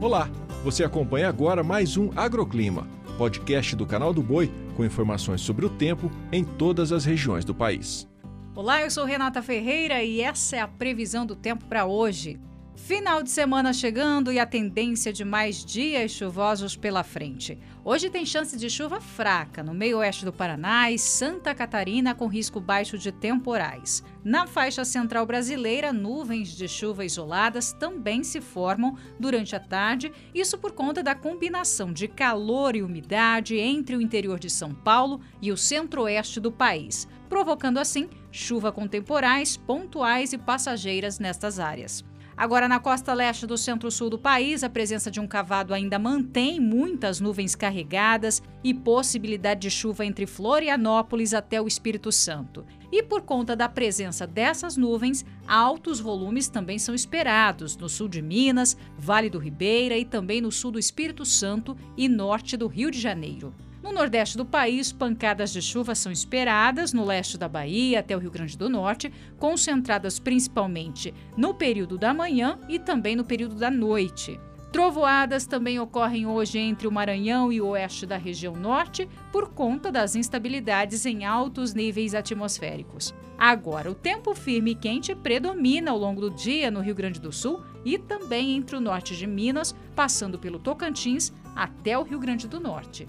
Olá, você acompanha agora mais um Agroclima, podcast do canal do Boi com informações sobre o tempo em todas as regiões do país. Olá, eu sou Renata Ferreira e essa é a previsão do tempo para hoje. Final de semana chegando e a tendência de mais dias chuvosos pela frente. Hoje tem chance de chuva fraca no meio-oeste do Paraná e Santa Catarina com risco baixo de temporais. Na faixa central brasileira, nuvens de chuva isoladas também se formam durante a tarde, isso por conta da combinação de calor e umidade entre o interior de São Paulo e o centro-oeste do país, provocando assim chuva com temporais pontuais e passageiras nestas áreas. Agora, na costa leste do centro-sul do país, a presença de um cavado ainda mantém muitas nuvens carregadas e possibilidade de chuva entre Florianópolis até o Espírito Santo. E por conta da presença dessas nuvens, altos volumes também são esperados no sul de Minas, Vale do Ribeira e também no sul do Espírito Santo e norte do Rio de Janeiro. No nordeste do país, pancadas de chuva são esperadas, no leste da Bahia até o Rio Grande do Norte, concentradas principalmente no período da manhã e também no período da noite. Trovoadas também ocorrem hoje entre o Maranhão e o oeste da região norte por conta das instabilidades em altos níveis atmosféricos. Agora, o tempo firme e quente predomina ao longo do dia no Rio Grande do Sul e também entre o norte de Minas, passando pelo Tocantins até o Rio Grande do Norte.